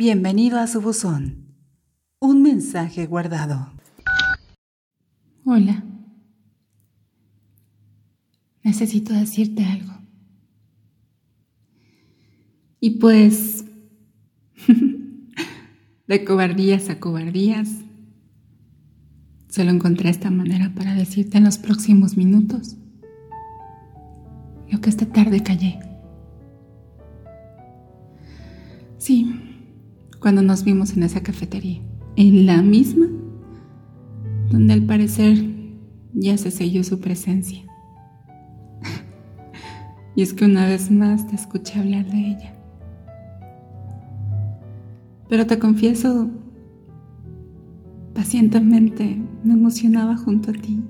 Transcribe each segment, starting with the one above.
Bienvenido a su buzón. Un mensaje guardado. Hola. Necesito decirte algo. Y pues, de cobardías a cobardías, solo encontré esta manera para decirte en los próximos minutos lo que esta tarde callé. Sí, cuando nos vimos en esa cafetería, en la misma, donde al parecer ya se selló su presencia. y es que una vez más te escuché hablar de ella. Pero te confieso, pacientemente me emocionaba junto a ti,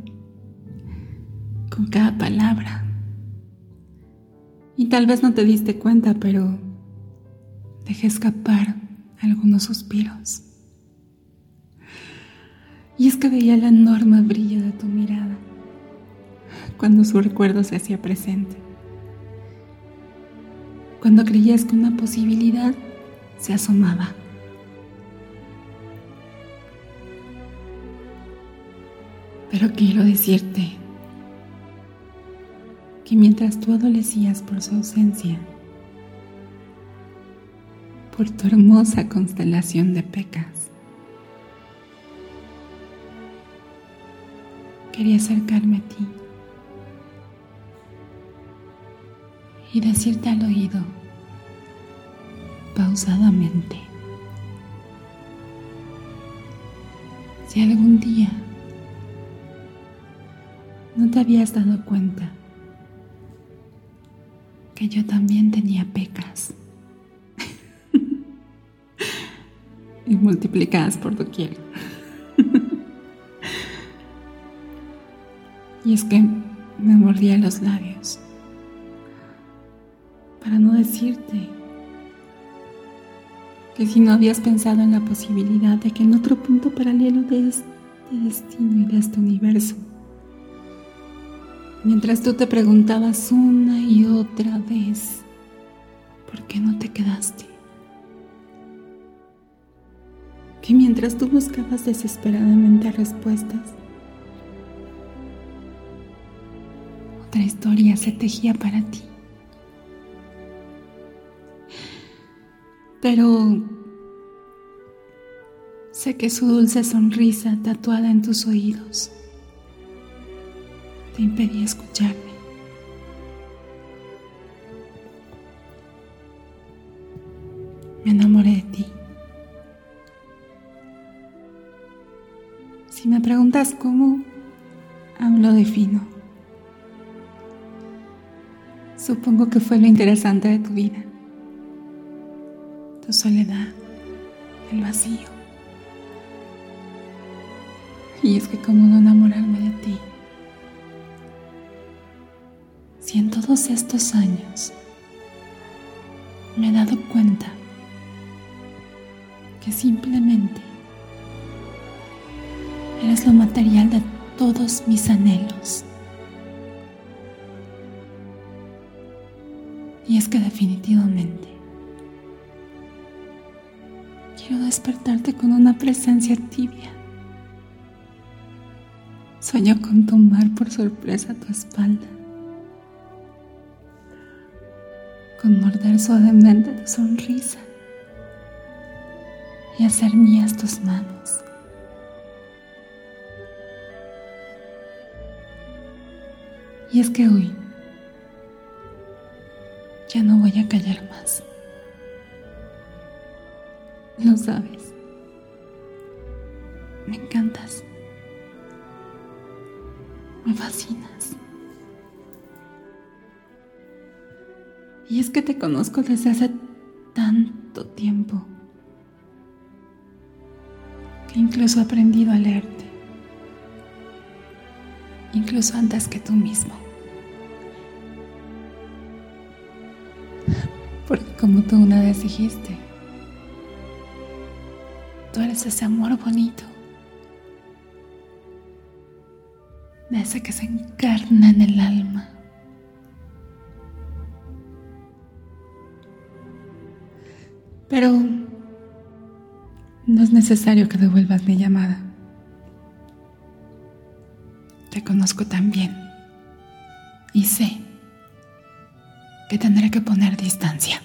con cada palabra. Y tal vez no te diste cuenta, pero dejé escapar algunos suspiros. Y es que veía el enorme brillo de tu mirada cuando su recuerdo se hacía presente. Cuando creías que una posibilidad se asomaba. Pero quiero decirte que mientras tú adolecías por su ausencia, por tu hermosa constelación de pecas, quería acercarme a ti y decirte al oído, pausadamente, si algún día no te habías dado cuenta que yo también tenía pecas y multiplicadas por doquier. y es que me mordía los labios para no decirte que si no habías pensado en la posibilidad de que en otro punto paralelo de este destino y de este universo mientras tú te preguntabas una y otra vez, ¿por qué no te quedaste? Que mientras tú buscabas desesperadamente respuestas, otra historia se tejía para ti. Pero sé que su dulce sonrisa tatuada en tus oídos te impedía escucharme. Me enamoré preguntas cómo, aún lo defino. Supongo que fue lo interesante de tu vida. Tu soledad, el vacío. Y es que como no enamorarme de ti si en todos estos años me he dado cuenta que simplemente eres lo material de todos mis anhelos. Y es que definitivamente quiero despertarte con una presencia tibia. Sueño con tomar por sorpresa tu espalda con morder suavemente tu sonrisa y hacer mías tus manos. Y es que hoy ya no voy a callar más. Lo sabes. Me encantas. Me fascinas. Y es que te conozco desde hace tanto tiempo que incluso he aprendido a leerte, incluso antes que tú mismo. Porque como tú una vez dijiste, tú eres ese amor bonito, ese que se encarna en el alma Pero No es necesario que devuelvas mi llamada. Conozco tan bien y sé que tendré que poner distancia.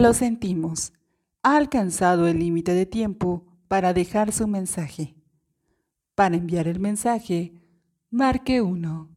Lo sentimos. Ha alcanzado el límite de tiempo para dejar su mensaje. Para enviar el mensaje, marque 1.